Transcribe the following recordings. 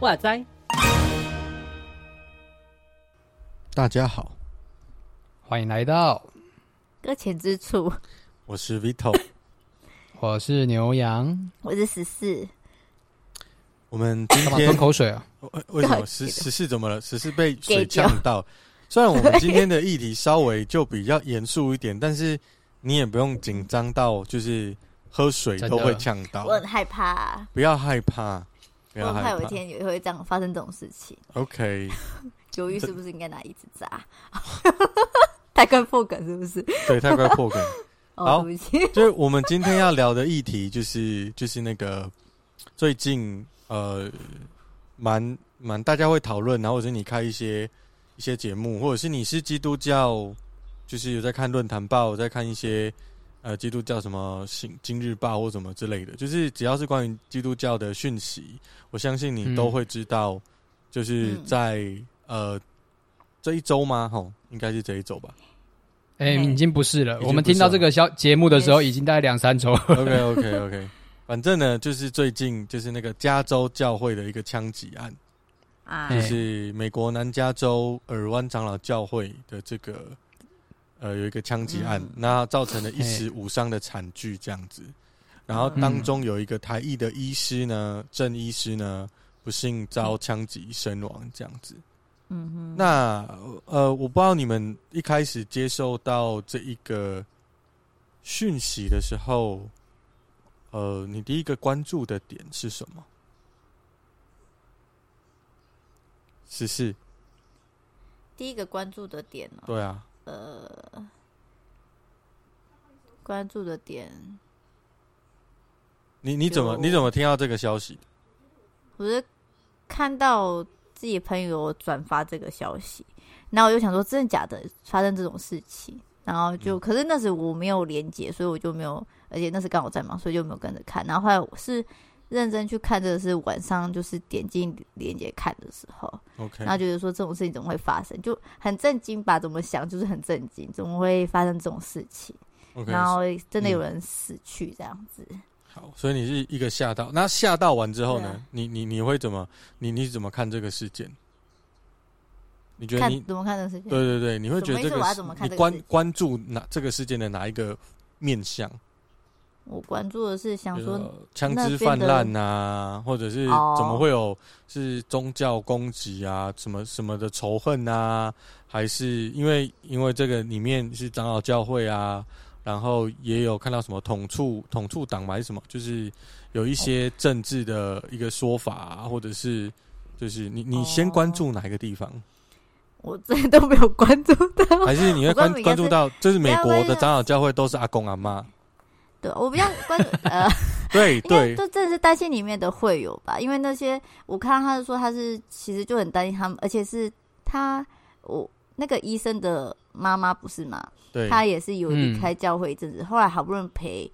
哇塞！大家好，欢迎来到搁浅之处。我是 Vito，我是牛羊，我是十四。我们今天吞口水啊？为什么十十四怎么了？十四被水呛到。虽然我们今天的议题稍微就比较严肃一点，但是你也不用紧张到就是喝水都会呛到。我很害怕，不要害怕。不我很怕有一天也会这样发生这种事情。OK，九玉是不是应该拿椅子砸？太快破梗是不是？对，太快破梗。好，对不起。就是我们今天要聊的议题，就是就是那个最近呃，蛮蛮大家会讨论，然后或者你开一些一些节目，或者是你是基督教，就是有在看论坛报，在看一些。呃，基督教什么《新今日报》或什么之类的，就是只要是关于基督教的讯息，我相信你都会知道。就是在、嗯、呃这一周吗？吼，应该是这一周吧。哎、欸，已经不是了。是了，我们听到这个消节目的时候，已经大概两三周。OK，OK，OK。反正呢，就是最近就是那个加州教会的一个枪击案啊，就是美国南加州尔湾长老教会的这个。呃，有一个枪击案，那、嗯、造成了一死五伤的惨剧，这样子。然后当中有一个台裔的医师呢，郑、嗯、医师呢，不幸遭枪击身亡，这样子。嗯哼。那呃，我不知道你们一开始接受到这一个讯息的时候，呃，你第一个关注的点是什么？十四。第一个关注的点呢？对啊。呃，关注的点，你你怎么你怎么听到这个消息？我是看到自己朋友转发这个消息，然后我就想说，真的假的发生这种事情？然后就，嗯、可是那时我没有连接，所以我就没有，而且那时刚好在忙，所以就没有跟着看。然后后来我是。认真去看这个是晚上，就是点进链接看的时候，OK，然后觉得说这种事情怎么会发生，就很震惊吧？怎么想就是很震惊，怎么会发生这种事情然后真的有人死去这样子。嗯、好，所以你是一个吓到，那吓到完之后呢？啊、你你你会怎么？你你怎么看这个事件？你觉得你怎么看这个事件？对对对，你会觉得这个你关关注哪这个事件的哪一个面向？我关注的是想说枪支泛滥啊，或者是怎么会有是宗教攻击啊，什么什么的仇恨啊，还是因为因为这个里面是长老教会啊，然后也有看到什么统促统促党嘛，还是什么，就是有一些政治的一个说法啊，或者是就是你你先关注哪一个地方？我这都没有关注到，还是你会关关注到，就是美国的长老教会都是阿公阿妈。对，我比较关注呃，对对，都真的是担心里面的会有吧，因为那些我看到他是说他是其实就很担心他们，而且是他我那个医生的妈妈不是吗？对，他也是有离开教会一阵子，嗯、后来好不容易陪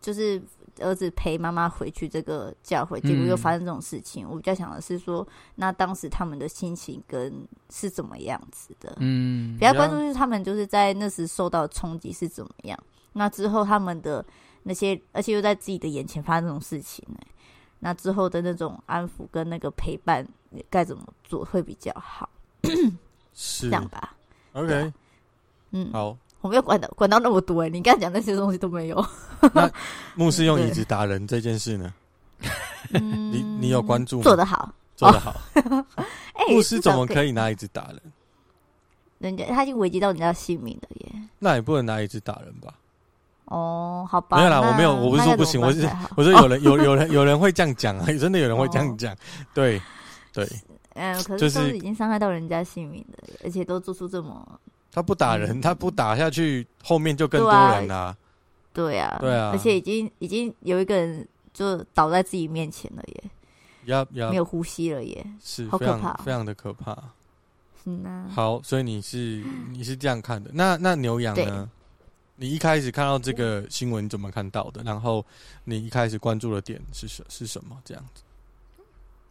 就是儿子陪妈妈回去这个教会，结果又发生这种事情。嗯、我比较想的是说，那当时他们的心情跟是怎么样子的？嗯，比较关注就是他们就是在那时受到冲击是怎么样。那之后，他们的那些，而且又在自己的眼前发生这种事情呢？那之后的那种安抚跟那个陪伴，该怎么做会比较好？是这样吧？OK，嗯，好，我没有管到管到那么多哎，你刚才讲那些东西都没有。那 牧师用椅子打人这件事呢？你你有关注吗？做得好，做得好。牧师怎么可以拿椅子打人？人家他已经危及到人家性命了耶，那也不能拿椅子打人吧？哦，好吧，没有啦，我没有，我不是说不行，我是我说有人有有人有人会这样讲啊，真的有人会这样讲，对对，嗯，可是就是已经伤害到人家性命的，而且都做出这么，他不打人，他不打下去，后面就更多人啦，对啊，对啊，而且已经已经有一个人就倒在自己面前了耶，要要没有呼吸了耶，是好可怕，非常的可怕。嗯啊，好，所以你是你是这样看的。那那牛羊呢？对你一开始看到这个新闻，怎么看到的？然后你一开始关注的点是什是什么？这样子。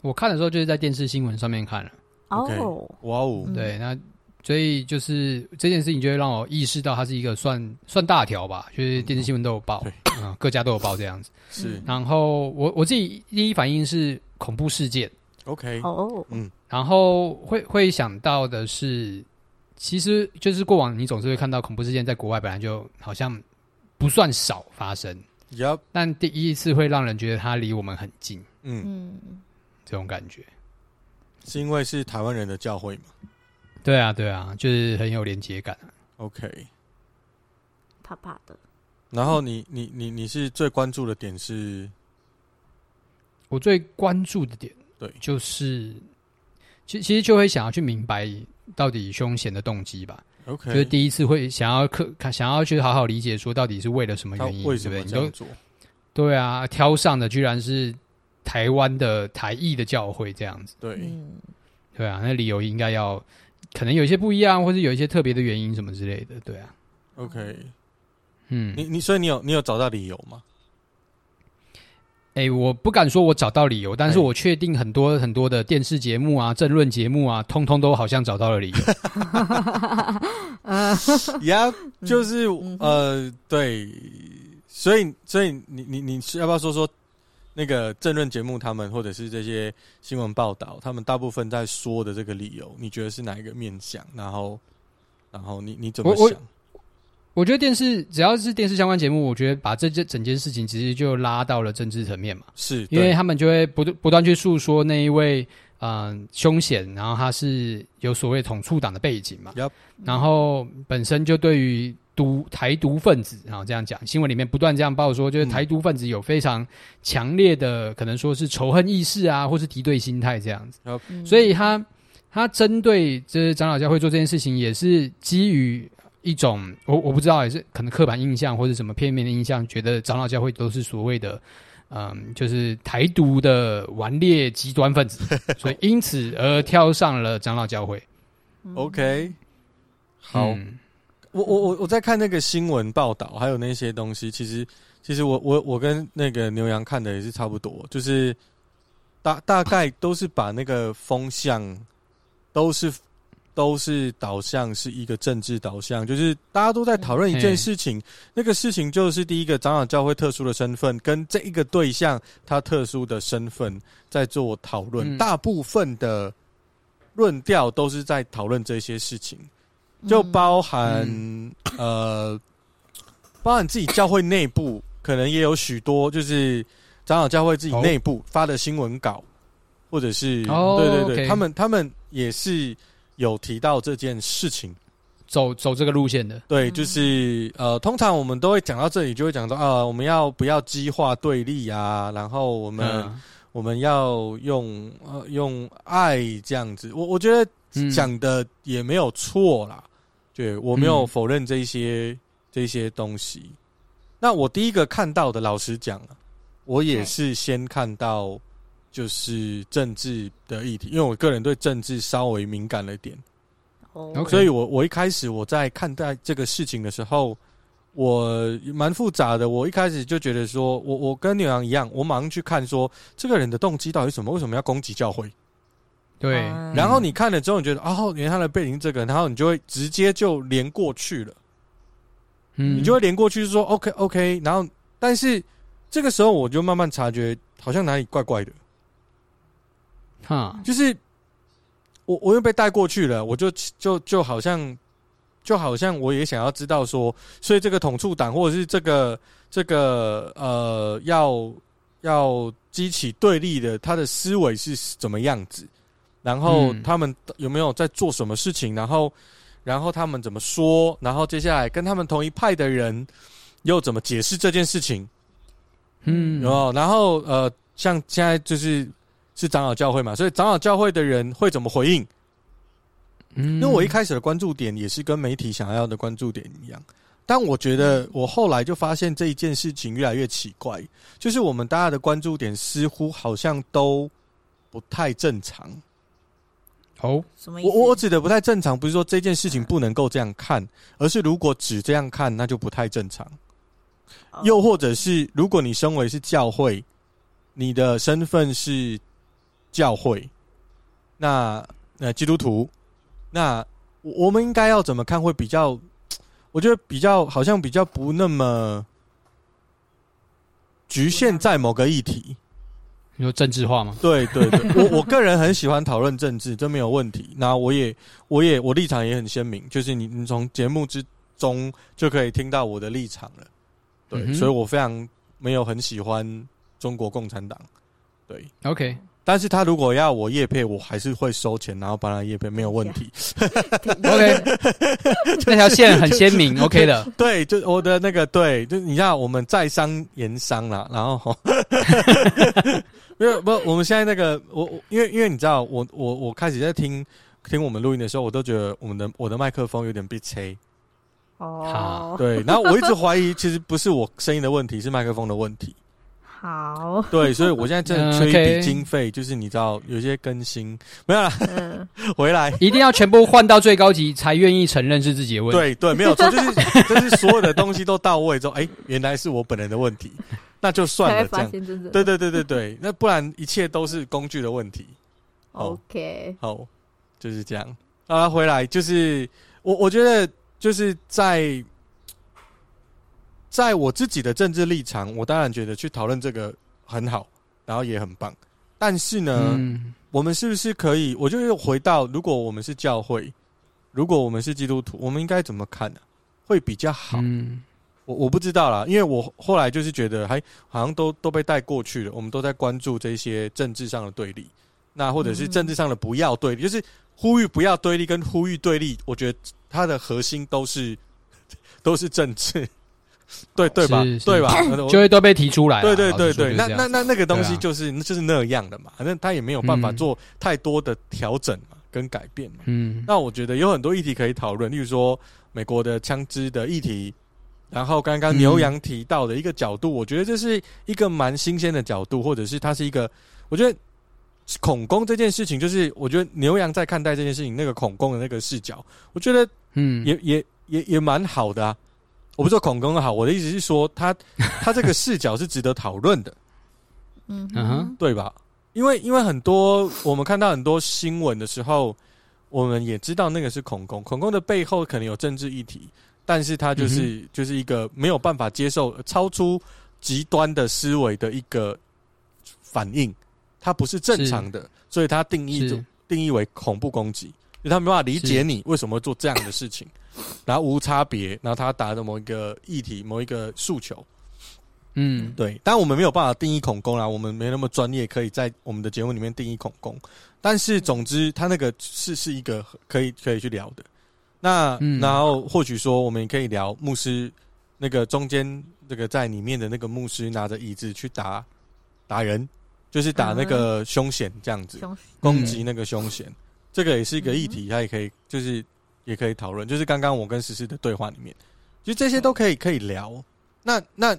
我看的时候就是在电视新闻上面看了。哦，哇哦，对，那所以就是这件事情就会让我意识到它是一个算算大条吧，就是电视新闻都有报，嗯，各家都有报这样子。是，然后我我自己第一反应是恐怖事件。OK，哦，嗯，然后会会想到的是，其实就是过往你总是会看到恐怖事件在国外本来就好像不算少发生。Yep，但第一次会让人觉得它离我们很近，嗯，这种感觉是因为是台湾人的教会吗？对啊，对啊，就是很有连接感。OK，怕怕的。然后你你你你是最关注的点是？我最关注的点，对，就是其其实就会想要去明白到底凶险的动机吧。OK，就是第一次会想要克，想要去好好理解，说到底是为了什么原因，为什么这样做？对啊，挑上的居然是台湾的台裔的教会这样子。对，嗯、对啊，那理由应该要可能有一些不一样，或者有一些特别的原因什么之类的。对啊，OK，嗯，你你所以你有你有找到理由吗？哎、欸，我不敢说我找到理由，但是我确定很多很多的电视节目啊、政论节目啊，通通都好像找到了理由。呀，就是呃，对，所以所以你你你是要不要说说那个政论节目他们或者是这些新闻报道，他们大部分在说的这个理由，你觉得是哪一个面向？然后然后你你怎么想？我觉得电视只要是电视相关节目，我觉得把这这整件事情其实就拉到了政治层面嘛。是，因为他们就会不断不断去诉说那一位嗯凶险，然后他是有所谓统促党的背景嘛。Yep. 然后本身就对于独台独分子，然后这样讲，新闻里面不断这样报说，就是台独分子有非常强烈的可能说是仇恨意识啊，或是敌对心态这样子。Yep. 所以他他针对这长老教会做这件事情，也是基于。一种我我不知道也是可能刻板印象或者什么片面的印象，觉得长老教会都是所谓的嗯，就是台独的顽劣极端分子，所以因此而挑上了长老教会。OK，好，嗯、我我我我在看那个新闻报道，还有那些东西，其实其实我我我跟那个牛羊看的也是差不多，就是大大概都是把那个风向都是。都是导向是一个政治导向，就是大家都在讨论一件事情，那个事情就是第一个长老教会特殊的身份跟这一个对象他特殊的身份在做讨论，大部分的论调都是在讨论这些事情，就包含呃，包含自己教会内部可能也有许多就是长老教会自己内部发的新闻稿，或者是对对对，他们他们也是。有提到这件事情，走走这个路线的，对，就是呃，通常我们都会讲到这里，就会讲到啊、呃，我们要不要激化对立啊？然后我们、嗯、我们要用呃用爱这样子，我我觉得讲的也没有错啦，对，我没有否认这些、嗯、这些东西。那我第一个看到的，老实讲，我也是先看到。就是政治的议题，因为我个人对政治稍微敏感了一点，哦，Okay. 所以我我一开始我在看待这个事情的时候，我蛮复杂的。我一开始就觉得说，我我跟牛羊一样，我马上去看说这个人的动机到底是什么，为什么要攻击教会？对。然后你看了之后，你觉得哦，原来他的背景这个，然后你就会直接就连过去了，嗯，你就会连过去说 OK OK，然后但是这个时候我就慢慢察觉，好像哪里怪怪的。哈，就是我，我又被带过去了，我就就就好像，就好像我也想要知道说，所以这个统促党或者是这个这个呃，要要激起对立的，他的思维是怎么样子？然后他们有没有在做什么事情？然后然后他们怎么说？然后接下来跟他们同一派的人又怎么解释这件事情？嗯，然后然后呃，像现在就是。是长老教会嘛，所以长老教会的人会怎么回应？嗯，因为我一开始的关注点也是跟媒体想要的关注点一样，但我觉得我后来就发现这一件事情越来越奇怪，就是我们大家的关注点似乎好像都不太正常。哦，什么意思？我我指的不太正常，不是说这件事情不能够这样看，而是如果只这样看，那就不太正常。又或者是如果你身为是教会，你的身份是。教会，那那基督徒，那我们应该要怎么看会比较？我觉得比较好像比较不那么局限在某个议题。你说政治化吗？对对对，我我个人很喜欢讨论政治，这没有问题。那我也我也我立场也很鲜明，就是你你从节目之中就可以听到我的立场了。对，嗯、所以我非常没有很喜欢中国共产党。对，OK。但是他如果要我叶配，我还是会收钱，然后帮他叶配，没有问题。OK，那条线很鲜明，OK 的。对，就我的那个，对，就你知道我们在商言商啦，然后，没有不，我们现在那个，我因为因为你知道，我我我开始在听听我们录音的时候，我都觉得我们的我的麦克风有点被吹。哦，对，然后我一直怀疑，其实不是我声音的问题，是麦克风的问题。好，对，所以我现在正缺一笔经费，就是你知道有些更新没有了，嗯、回来一定要全部换到最高级才愿意承认是自己的问题。对对，没有错，就是就是所有的东西都到位之后，哎，原来是我本人的问题，那就算了，这样。对对对对对，那不然一切都是工具的问题。OK，好，就是这样。啊，回来就是我我觉得就是在。在我自己的政治立场，我当然觉得去讨论这个很好，然后也很棒。但是呢，嗯、我们是不是可以？我就又回到，如果我们是教会，如果我们是基督徒，我们应该怎么看呢、啊？会比较好？嗯、我我不知道啦，因为我后来就是觉得，还好像都都被带过去了。我们都在关注这些政治上的对立，那或者是政治上的不要对立，嗯、就是呼吁不要对立跟呼吁对立。我觉得它的核心都是 都是政治。对对吧？对吧？就会都被提出来。对对对对，那那那那个东西就是就是那样的嘛，反正他也没有办法做太多的调整嘛，跟改变嘛。嗯。那我觉得有很多议题可以讨论，例如说美国的枪支的议题，然后刚刚牛羊提到的一个角度，我觉得这是一个蛮新鲜的角度，或者是它是一个，我觉得恐攻这件事情，就是我觉得牛羊在看待这件事情那个恐攻的那个视角，我觉得嗯，也也也也蛮好的啊。我不是说恐攻好，我的意思是说他，他 他这个视角是值得讨论的，嗯哼，对吧？因为因为很多我们看到很多新闻的时候，我们也知道那个是恐攻，恐攻的背后可能有政治议题，但是他就是、嗯、就是一个没有办法接受超出极端的思维的一个反应，它不是正常的，所以它定义就定义为恐怖攻击。就他没办法理解你为什么会做这样的事情，然后无差别，然后他达到某一个议题、某一个诉求，嗯，对。但我们没有办法定义恐攻啦，我们没那么专业，可以在我们的节目里面定义恐攻。但是总之，他那个是是一个可以可以去聊的。那、嗯、然后或许说，我们也可以聊牧师那个中间那个在里面的那个牧师拿着椅子去打打人，就是打那个凶险这样子，攻击那个凶嫌。这个也是一个议题，它也可以，就是也可以讨论。就是刚刚我跟诗诗的对话里面，其实这些都可以可以聊。那那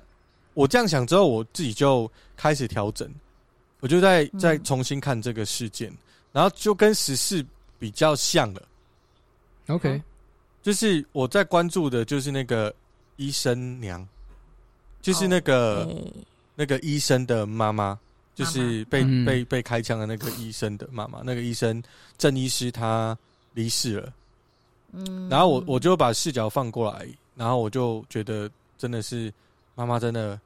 我这样想之后，我自己就开始调整，我就在再重新看这个事件，然后就跟时事比较像了。OK，就是我在关注的就是那个医生娘，就是那个那个医生的妈妈。就是被被被开枪的那个医生的妈妈，嗯、那个医生郑医师他离世了，嗯，然后我我就把视角放过来，然后我就觉得真的是妈妈真的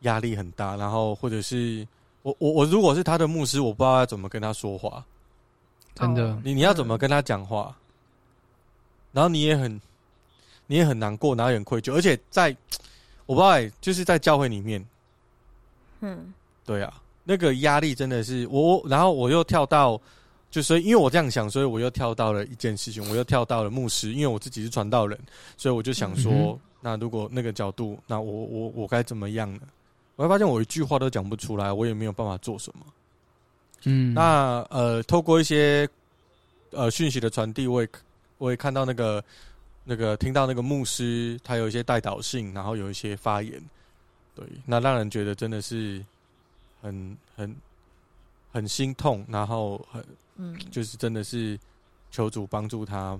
压力很大，然后或者是我我我如果是他的牧师，我不知道要怎么跟他说话，真的，你你要怎么跟他讲话，然后你也很你也很难过，然后也很愧疚，而且在我不知道、欸，就是在教会里面，嗯，对啊。那个压力真的是我，然后我又跳到，就所以因为我这样想，所以我又跳到了一件事情，我又跳到了牧师，因为我自己是传道人，所以我就想说，嗯、那如果那个角度，那我我我该怎么样呢？我会发现我一句话都讲不出来，我也没有办法做什么。嗯，那呃，透过一些呃讯息的传递，我也我也看到那个那个听到那个牧师他有一些代导性，然后有一些发言，对，那让人觉得真的是。很很很心痛，然后很嗯，就是真的是求主帮助他，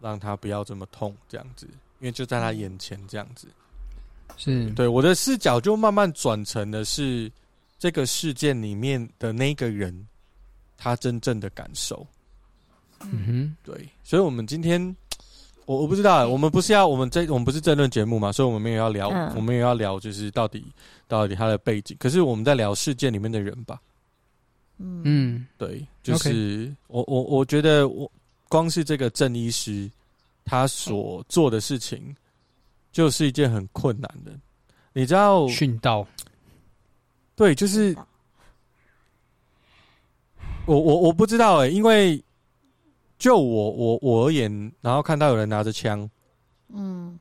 让他不要这么痛，这样子，因为就在他眼前这样子，是。对我的视角就慢慢转成的是这个事件里面的那个人，他真正的感受。嗯哼，对，所以，我们今天，我我不知道，我们不是要我们这我们不是争论节目嘛，所以我们没有要聊，嗯、我们也要聊，就是到底到底他的背景。可是我们在聊事件里面的人吧。嗯，对，就是、我我我觉得我光是这个郑医师他所做的事情，就是一件很困难的。你知道训道？对，就是我我我不知道哎、欸，因为就我我我而言，然后看到有人拿着枪，嗯，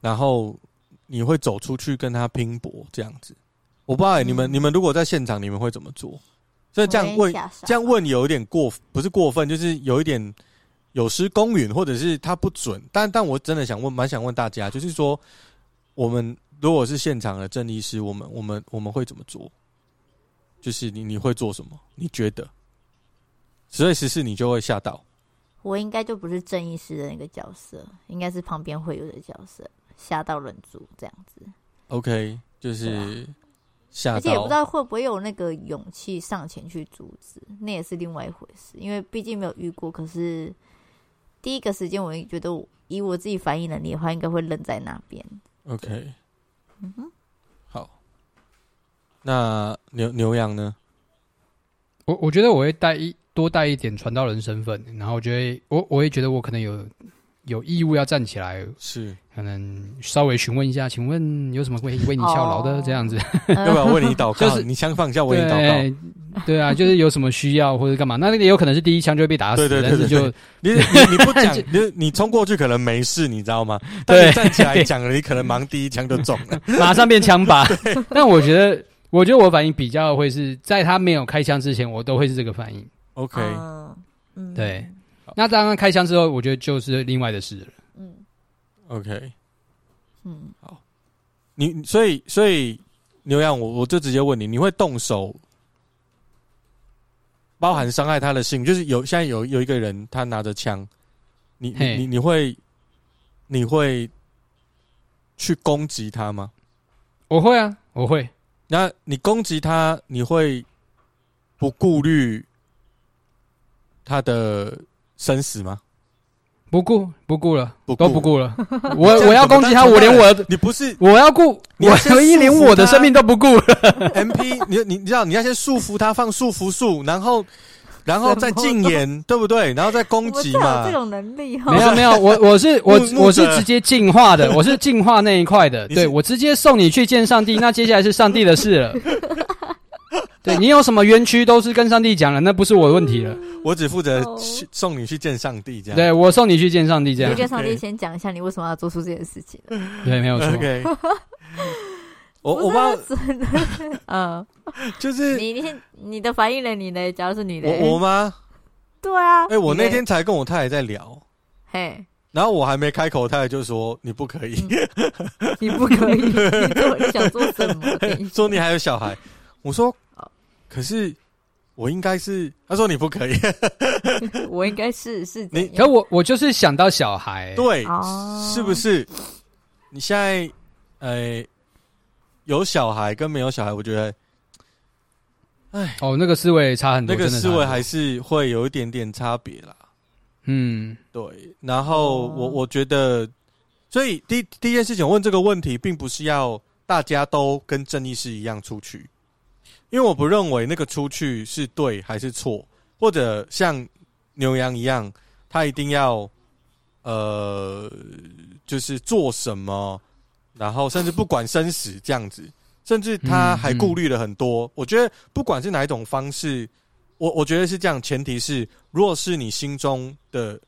然后你会走出去跟他拼搏这样子，我不知道你们你们如果在现场，你们会怎么做？所以这样问，这样问有一点过，不是过分，就是有一点有失公允，或者是他不准。但但我真的想问，蛮想问大家，就是说，我们如果是现场的郑医师，我们我们我们会怎么做？就是你你会做什么？你觉得？十岁十四你就会吓到？我应该就不是正义师的那个角色，应该是旁边会有的角色，吓到忍住这样子。OK，就是。而且也不知道会不会有那个勇气上前去阻止，那也是另外一回事。因为毕竟没有遇过。可是第一个时间，我觉得以我自己反应能力的话，应该会愣在那边。OK，嗯哼，好。那牛牛羊呢？我我觉得我会带一多带一点传道人身份，然后我觉得我我也觉得我可能有。有义务要站起来，是可能稍微询问一下，请问有什么为为你效劳的这样子？要不要为你祷告？就是你枪放下，为你祷告。对啊，就是有什么需要或者干嘛？那那个有可能是第一枪就会被打死，对对对，但是就你你你不讲，你你冲过去可能没事，你知道吗？但你站起来讲了，你可能忙第一枪就中了，马上变枪靶。但我觉得，我觉得我反应比较会是在他没有开枪之前，我都会是这个反应。OK，嗯，对。那当然开枪之后，我觉得就是另外的事了。嗯，OK，嗯，好，你所以所以牛羊，我我就直接问你，你会动手，包含伤害他的性，就是有现在有有一个人他拿着枪，你你你你会你会去攻击他吗？我会啊，我会。那你攻击他，你会不顾虑他的？生死吗？不顾不顾了，不都不顾了。我我要攻击他，我连我你不是我要顾，我可以连我的生命都不顾了。MP，你你你知道你要先束缚他，放束缚术，然后然后再禁言，对不对？然后再攻击嘛。这种能力没有没有，我我是 我我是直接进化的，我是进化那一块的。对，我直接送你去见上帝，那接下来是上帝的事了。对，你有什么冤屈都是跟上帝讲了，那不是我的问题了。我只负责送你去见上帝，这样。对，我送你去见上帝，这样。你跟上帝先讲一下，你为什么要做出这件事情？对，没有错。OK。我我爸，嗯，就是你你你的反应了？你呢？假如是你的，我吗？对啊。哎，我那天才跟我太太在聊，嘿，然后我还没开口，太太就说你不可以，你不可以，你想做什么？说你还有小孩，我说。可是我应该是，他说你不可以，我应该是是你，可我我就是想到小孩，对，哦、是不是？你现在呃有小孩跟没有小孩，我觉得，哎，哦，那个思维差很多，那个思维还是会有一点点差别啦。嗯，对。然后我我觉得，所以第第一件事情，问这个问题，并不是要大家都跟正义是一样出去。因为我不认为那个出去是对还是错，或者像牛羊一样，他一定要呃，就是做什么，然后甚至不管生死这样子，甚至他还顾虑了很多。我觉得不管是哪一种方式，我我觉得是这样，前提是若是你心中的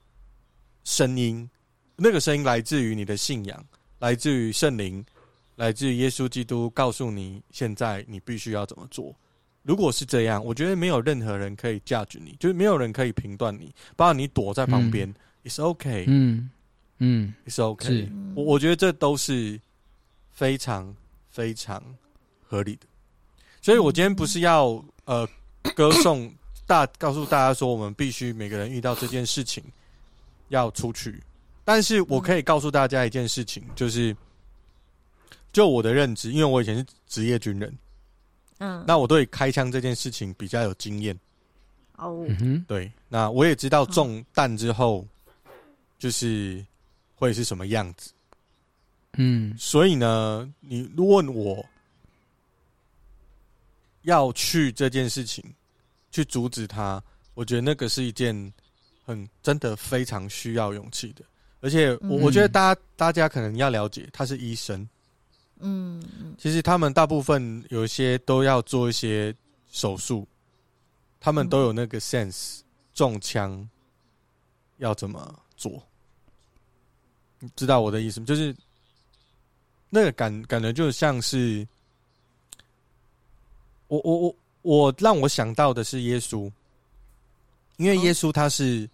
声音，那个声音来自于你的信仰，来自于圣灵。来自耶稣基督告诉你，现在你必须要怎么做。如果是这样，我觉得没有任何人可以 judge 你，就是没有人可以评断你，包括你躲在旁边，嗯，it's okay，嗯嗯，it's okay。我我觉得这都是非常非常合理的。所以我今天不是要呃歌颂大，告诉大家说我们必须每个人遇到这件事情要出去，但是我可以告诉大家一件事情，就是。就我的认知，因为我以前是职业军人，嗯，那我对开枪这件事情比较有经验，哦，对，那我也知道中弹之后就是会是什么样子。嗯，所以呢，你问我要去这件事情去阻止他，我觉得那个是一件很真的非常需要勇气的。而且我我觉得大家大家可能要了解，他是医生，嗯，其实他们大部分有一些都要做一些手术，他们都有那个 sense，中枪要怎么做？你知道我的意思吗？就是。那个感感觉就像是我我我我让我想到的是耶稣，因为耶稣他是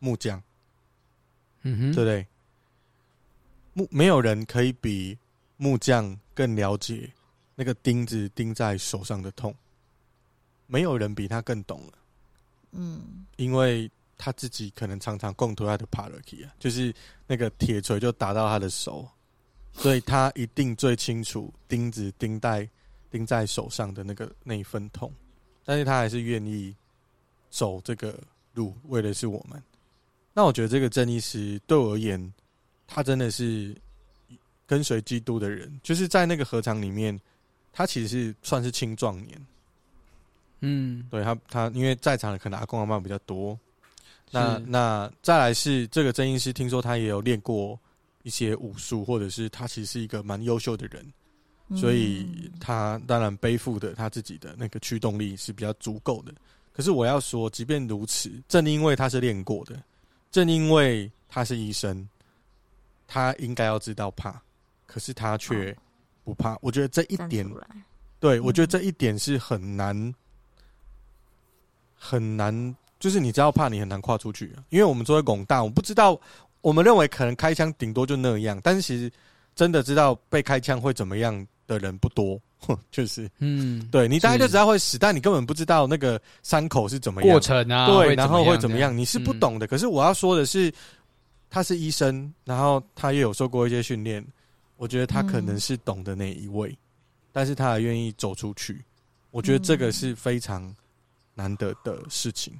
木匠，嗯哼，对不对？木没有人可以比木匠更了解那个钉子钉在手上的痛，没有人比他更懂了，嗯，因为他自己可能常常共图他的帕勒基啊，就是那个铁锤就打到他的手。所以他一定最清楚钉子钉在钉在手上的那个那一份痛，但是他还是愿意走这个路，为的是我们。那我觉得这个正义师对我而言，他真的是跟随基督的人，就是在那个合场里面，他其实是算是青壮年。嗯，对他他因为在场的可能阿公阿妈比较多，那那再来是这个真医师，听说他也有练过。一些武术，或者是他其实是一个蛮优秀的人，所以他当然背负的他自己的那个驱动力是比较足够的。可是我要说，即便如此，正因为他是练过的，正因为他是医生，他应该要知道怕，可是他却不怕。我觉得这一点，对，我觉得这一点是很难很难，就是你知道怕，你很难跨出去啊。因为我们作为广大，我不知道。我们认为可能开枪顶多就那样，但是其实真的知道被开枪会怎么样的人不多，就是，嗯，对，你大概就知道会死，但你根本不知道那个伤口是怎么样过程啊，对，然后会怎么样，你是不懂的。可是我要说的是，他是医生，然后他也有受过一些训练，我觉得他可能是懂的那一位，但是他还愿意走出去，我觉得这个是非常难得的事情。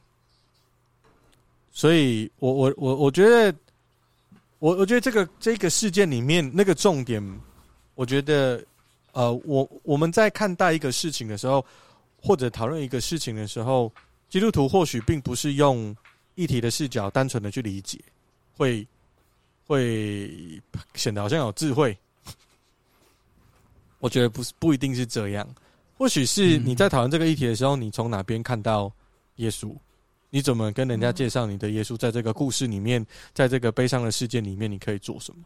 所以我我我我觉得。我我觉得这个这个事件里面那个重点，我觉得，呃，我我们在看待一个事情的时候，或者讨论一个事情的时候，基督徒或许并不是用议题的视角单纯的去理解，会会显得好像有智慧。我觉得不是不一定是这样，或许是你在讨论这个议题的时候，你从哪边看到耶稣？你怎么跟人家介绍你的耶稣？在这个故事里面，在这个悲伤的事件里面，你可以做什么？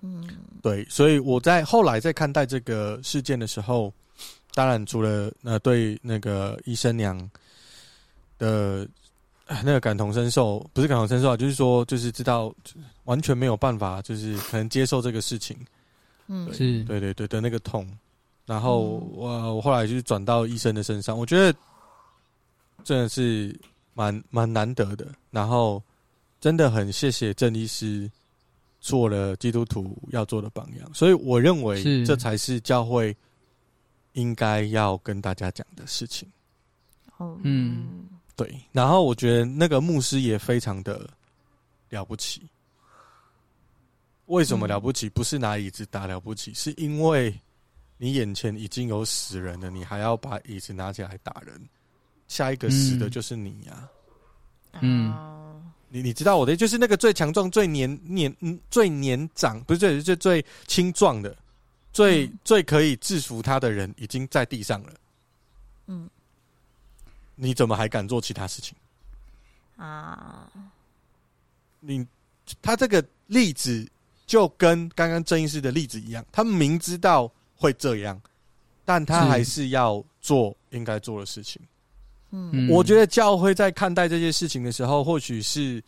嗯，对，所以我在后来在看待这个事件的时候，当然除了呃对那个医生娘的那个感同身受，不是感同身受啊，就是说就是知道完全没有办法，就是可能接受这个事情，嗯，是对对对的那个痛，然后我我后来就是转到医生的身上，我觉得。真的是蛮蛮难得的，然后真的很谢谢郑医师做了基督徒要做的榜样，所以我认为这才是教会应该要跟大家讲的事情。哦，嗯，对。然后我觉得那个牧师也非常的了不起。为什么了不起？不是拿椅子打了不起，是因为你眼前已经有死人了，你还要把椅子拿起来打人。下一个死的就是你呀，啊！嗯，你你知道我的就是那个最强壮、最年年嗯最年长，不是最最最轻壮的，最、嗯、最可以制服他的人已经在地上了。嗯，你怎么还敢做其他事情啊？你他这个例子就跟刚刚郑医师的例子一样，他明知道会这样，但他还是要做应该做的事情。嗯，我觉得教会在看待这些事情的时候，或许是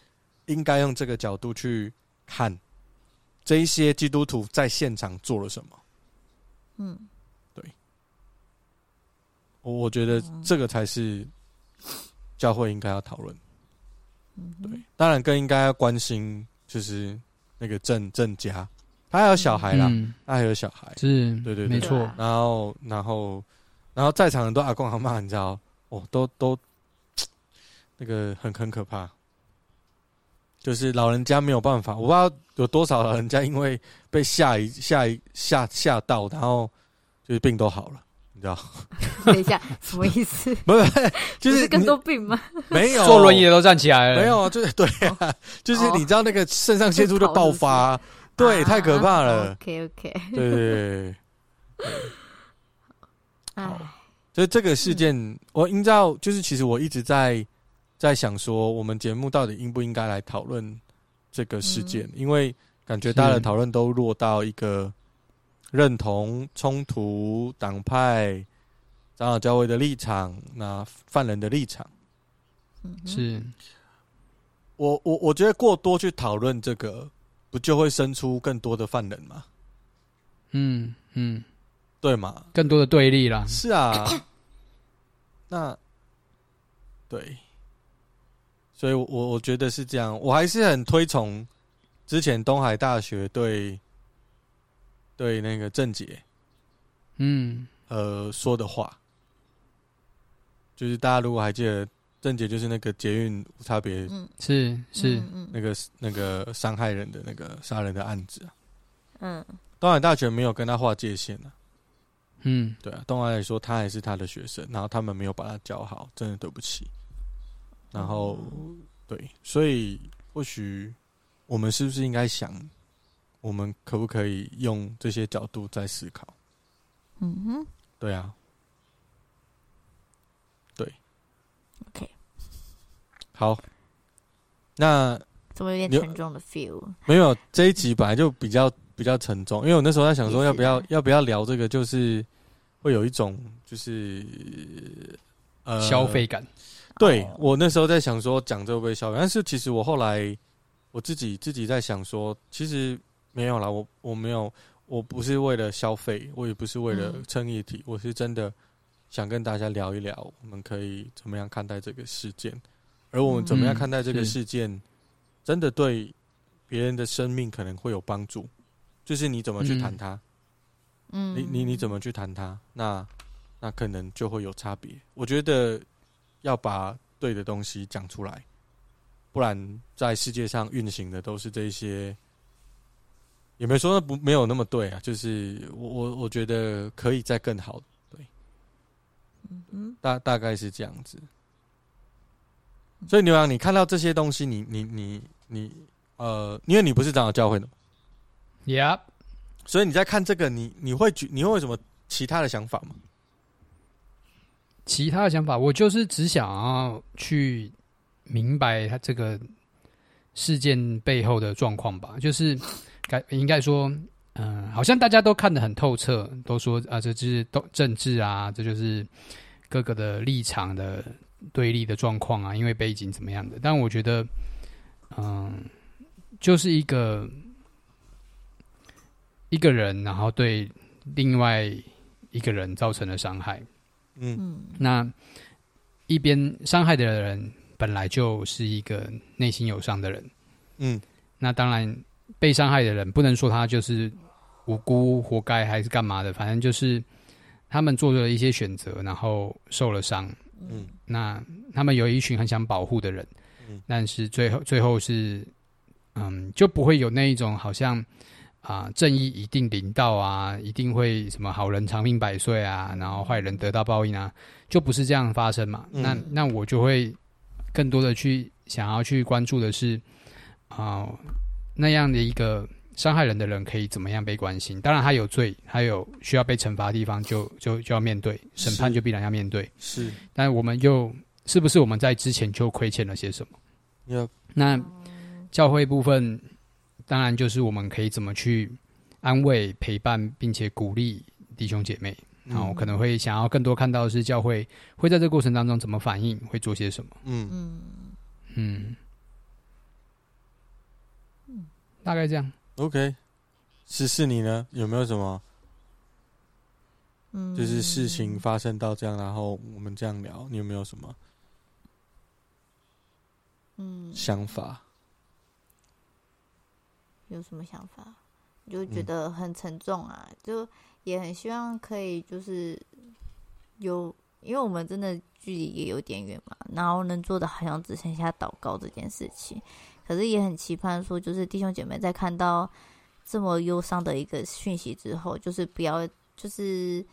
应该用这个角度去看这一些基督徒在现场做了什么。嗯，对，我我觉得这个才是教会应该要讨论。嗯，对，当然更应该要关心就是那个郑郑家，他还有小孩啦，嗯、他还有小孩，是，对对对，没错。然后，然后，然后在场很多阿公阿妈，你知道。哦，都都那个很很可怕。就是老人家没有办法，我不知道有多少老人家因为被吓一吓一吓吓到，然后就是病都好了，你知道？等一下，什么意思？不是，就是，是更多病吗？没有，坐轮椅的都站起来了。没有，就是对啊，哦、就是你知道那个肾上腺素就爆发，对，太可怕了。啊、OK OK，对对对。好，所以这个事件，嗯、我依照就是其实我一直在。在想说，我们节目到底应不应该来讨论这个事件？嗯、因为感觉大家的讨论都落到一个认同、冲突、党派、长老教会的立场，那犯人的立场。嗯，是我我我觉得过多去讨论这个，不就会生出更多的犯人吗？嗯嗯，对嘛？更多的对立啦。是啊，那对。所以我，我我觉得是这样，我还是很推崇之前东海大学对对那个郑杰，嗯，呃说的话，就是大家如果还记得，郑杰就是那个捷运无差别，嗯，是是那个那个伤害人的那个杀人的案子啊，嗯，东海大学没有跟他划界限啊，嗯，对啊，东海来说他还是他的学生，然后他们没有把他教好，真的对不起。然后，对，所以或许我们是不是应该想，我们可不可以用这些角度再思考？嗯哼，对啊，对，OK，好，那怎么有点沉重的 feel？没有，这一集本来就比较比较沉重，因为我那时候在想说，要不要 要不要聊这个，就是会有一种就是呃消费感。对，我那时候在想说讲这会不会消费，但是其实我后来我自己自己在想说，其实没有啦，我我没有，我不是为了消费，我也不是为了蹭议题，我是真的想跟大家聊一聊，我们可以怎么样看待这个事件，而我们怎么样看待这个事件，真的对别人的生命可能会有帮助，就是你怎么去谈它，嗯，你你你怎么去谈它，那那可能就会有差别，我觉得。要把对的东西讲出来，不然在世界上运行的都是这些，也没说不没有那么对啊。就是我我我觉得可以再更好，对，嗯嗯，大大概是这样子。所以牛羊，你看到这些东西，你你你你呃，因为你不是长老教会的，Yeah，所以你在看这个，你你会觉你会有什么其他的想法吗？其他的想法，我就是只想要去明白他这个事件背后的状况吧。就是该应该说，嗯、呃，好像大家都看得很透彻，都说啊，这就是都政治啊，这就是各个的立场的对立的状况啊，因为背景怎么样的。但我觉得，嗯、呃，就是一个一个人，然后对另外一个人造成了伤害。嗯，那一边伤害的人本来就是一个内心有伤的人，嗯，那当然被伤害的人不能说他就是无辜、活该还是干嘛的，反正就是他们做了一些选择，然后受了伤，嗯，那他们有一群很想保护的人，嗯，但是最后最后是，嗯，就不会有那一种好像。啊，正义一定领到啊，一定会什么好人长命百岁啊，然后坏人得到报应啊，就不是这样发生嘛。嗯、那那我就会更多的去想要去关注的是，啊，那样的一个伤害人的人可以怎么样被关心？当然他有罪，还有需要被惩罚的地方就，就就就要面对审判，就必然要面对。是，但我们又是不是我们在之前就亏欠了些什么？Yep. 那教会部分。当然，就是我们可以怎么去安慰、陪伴，并且鼓励弟兄姐妹。然后可能会想要更多看到的是教会会在这个过程当中怎么反应，会做些什么。嗯嗯嗯，大概这样。OK，十四你呢？有没有什么？嗯，就是事情发生到这样，然后我们这样聊，你有没有什么？嗯，想法。有什么想法？就觉得很沉重啊，嗯、就也很希望可以就是有因为我们真的距离也有点远嘛，然后能做的好像只剩下祷告这件事情。可是也很期盼说，就是弟兄姐妹在看到这么忧伤的一个讯息之后，就是不要，就是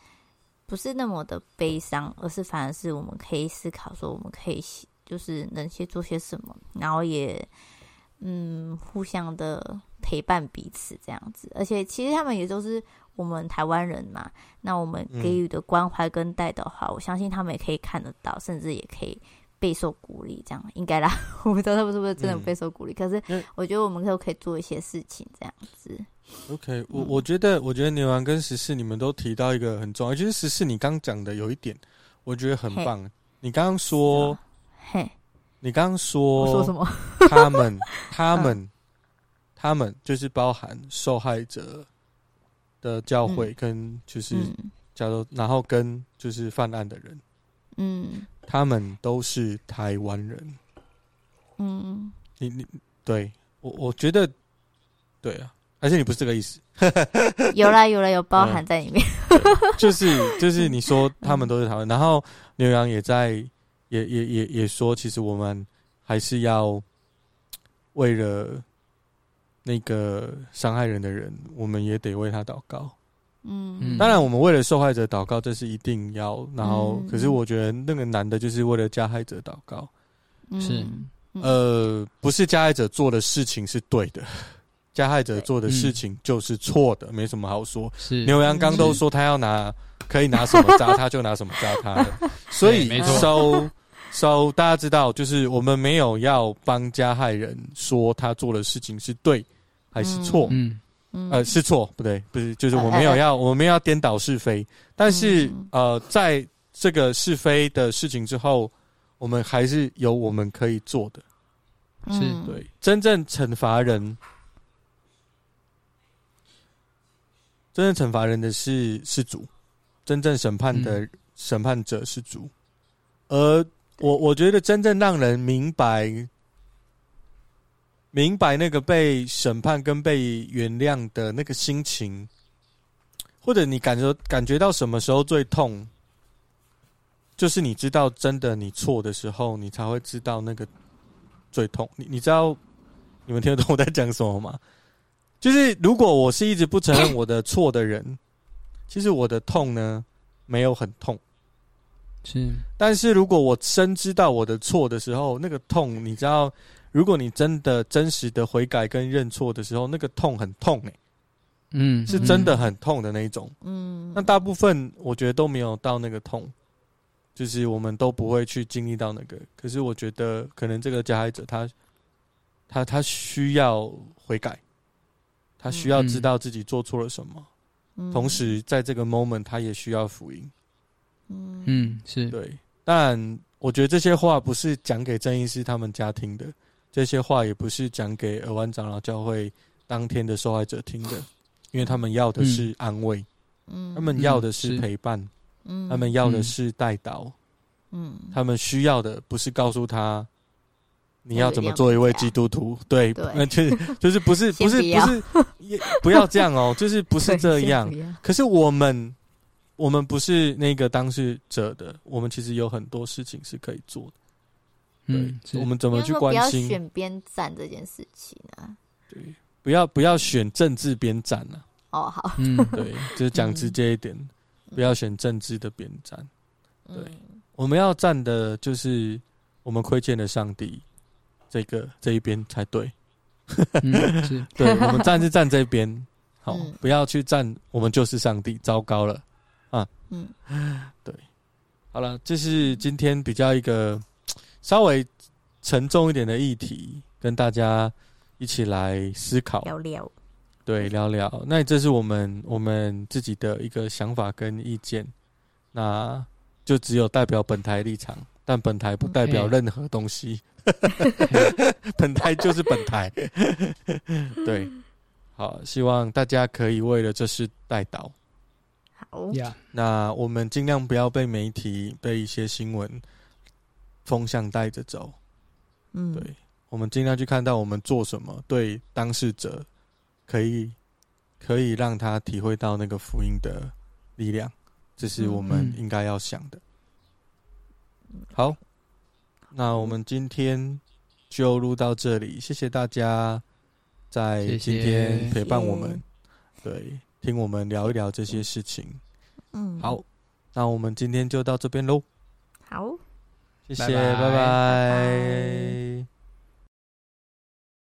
不是那么的悲伤，而是反而是我们可以思考说，我们可以就是能去做些什么，然后也嗯互相的陪伴彼此这样子。而且其实他们也都是。我们台湾人嘛，那我们给予的关怀跟带的话，我相信他们也可以看得到，甚至也可以备受鼓励。这样应该啦，我不知道他们是不是真的备受鼓励。嗯、可是我觉得我们都可以做一些事情，这样子。OK，我我觉得，我觉得牛羊跟十四你们都提到一个很重要，就是十四你刚讲的有一点，我觉得很棒。你刚刚说，嘿，你刚刚说说什么？他们，他们，嗯、他们就是包含受害者。的教会跟就是假如，然后跟就是犯案的人，嗯，他们都是台湾人，嗯，你你对我我觉得对啊，而且你不是这个意思，有啦有啦有包含在里面，就是就是你说他们都是台湾，然后牛羊也在也也也也说，其实我们还是要为了。那个伤害人的人，我们也得为他祷告。嗯，当然，我们为了受害者祷告，这是一定要。然后，可是我觉得那个男的就是为了加害者祷告。是，呃，不是加害者做的事情是对的，加害者做的事情就是错的，没什么好说。是牛羊刚都说他要拿，可以拿什么扎他就拿什么扎他的，所以没错。So, so 大家知道，就是我们没有要帮加害人说他做的事情是对。还是错，嗯，呃，是错，不对，不是，就是我没有要，我们要颠倒是非，但是，呃，在这个是非的事情之后，我们还是有我们可以做的，是对，真正惩罚人，真正惩罚人的是是主，真正审判的审判者是主，而我我觉得真正让人明白。明白那个被审判跟被原谅的那个心情，或者你感觉感觉到什么时候最痛，就是你知道真的你错的时候，你才会知道那个最痛。你你知道你们听得懂我在讲什么吗？就是如果我是一直不承认我的错的人，其实我的痛呢没有很痛，是。但是如果我深知道我的错的时候，那个痛，你知道。如果你真的真实的悔改跟认错的时候，那个痛很痛诶、欸，嗯，是真的很痛的那一种，嗯，那大部分我觉得都没有到那个痛，就是我们都不会去经历到那个。可是我觉得，可能这个加害者他，他他需要悔改，他需要知道自己做错了什么，嗯、同时在这个 moment 他也需要福音，嗯。嗯，是。对。但，我觉得这些话不是讲给郑医师他们家听的。这些话也不是讲给尔湾长老教会当天的受害者听的，因为他们要的是安慰，嗯，他们要的是陪伴，嗯，他们要的是带导，嗯，他们需要的不是告诉他你要怎么做一位基督徒，对，那 就是就是不是不是不是也不要这样哦，就是不是这样。可是我们我们不是那个当事者的，我们其实有很多事情是可以做的。对，我们怎么去关心？不要选边站这件事情呢？对，不要不要选政治边站啊？哦，好，嗯，对，就是讲直接一点，不要选政治的边站。对，我们要站的就是我们亏欠了上帝这个这一边才对。是，对，我们站是站这边，好，不要去站我们就是上帝，糟糕了啊！嗯，对，好了，这是今天比较一个。稍微沉重一点的议题，跟大家一起来思考聊聊。对，聊聊。那这是我们我们自己的一个想法跟意见，那就只有代表本台立场，但本台不代表任何东西。本台就是本台。对，好，希望大家可以为了这事代祷。好呀。那我们尽量不要被媒体、被一些新闻。风向带着走，嗯，对，我们尽量去看到我们做什么，对当事者可以可以让他体会到那个福音的力量，这是我们应该要想的。好，那我们今天就录到这里，谢谢大家在今天陪伴我们，谢谢对，听我们聊一聊这些事情。嗯，好，那我们今天就到这边喽。好，谢谢，拜拜。拜拜。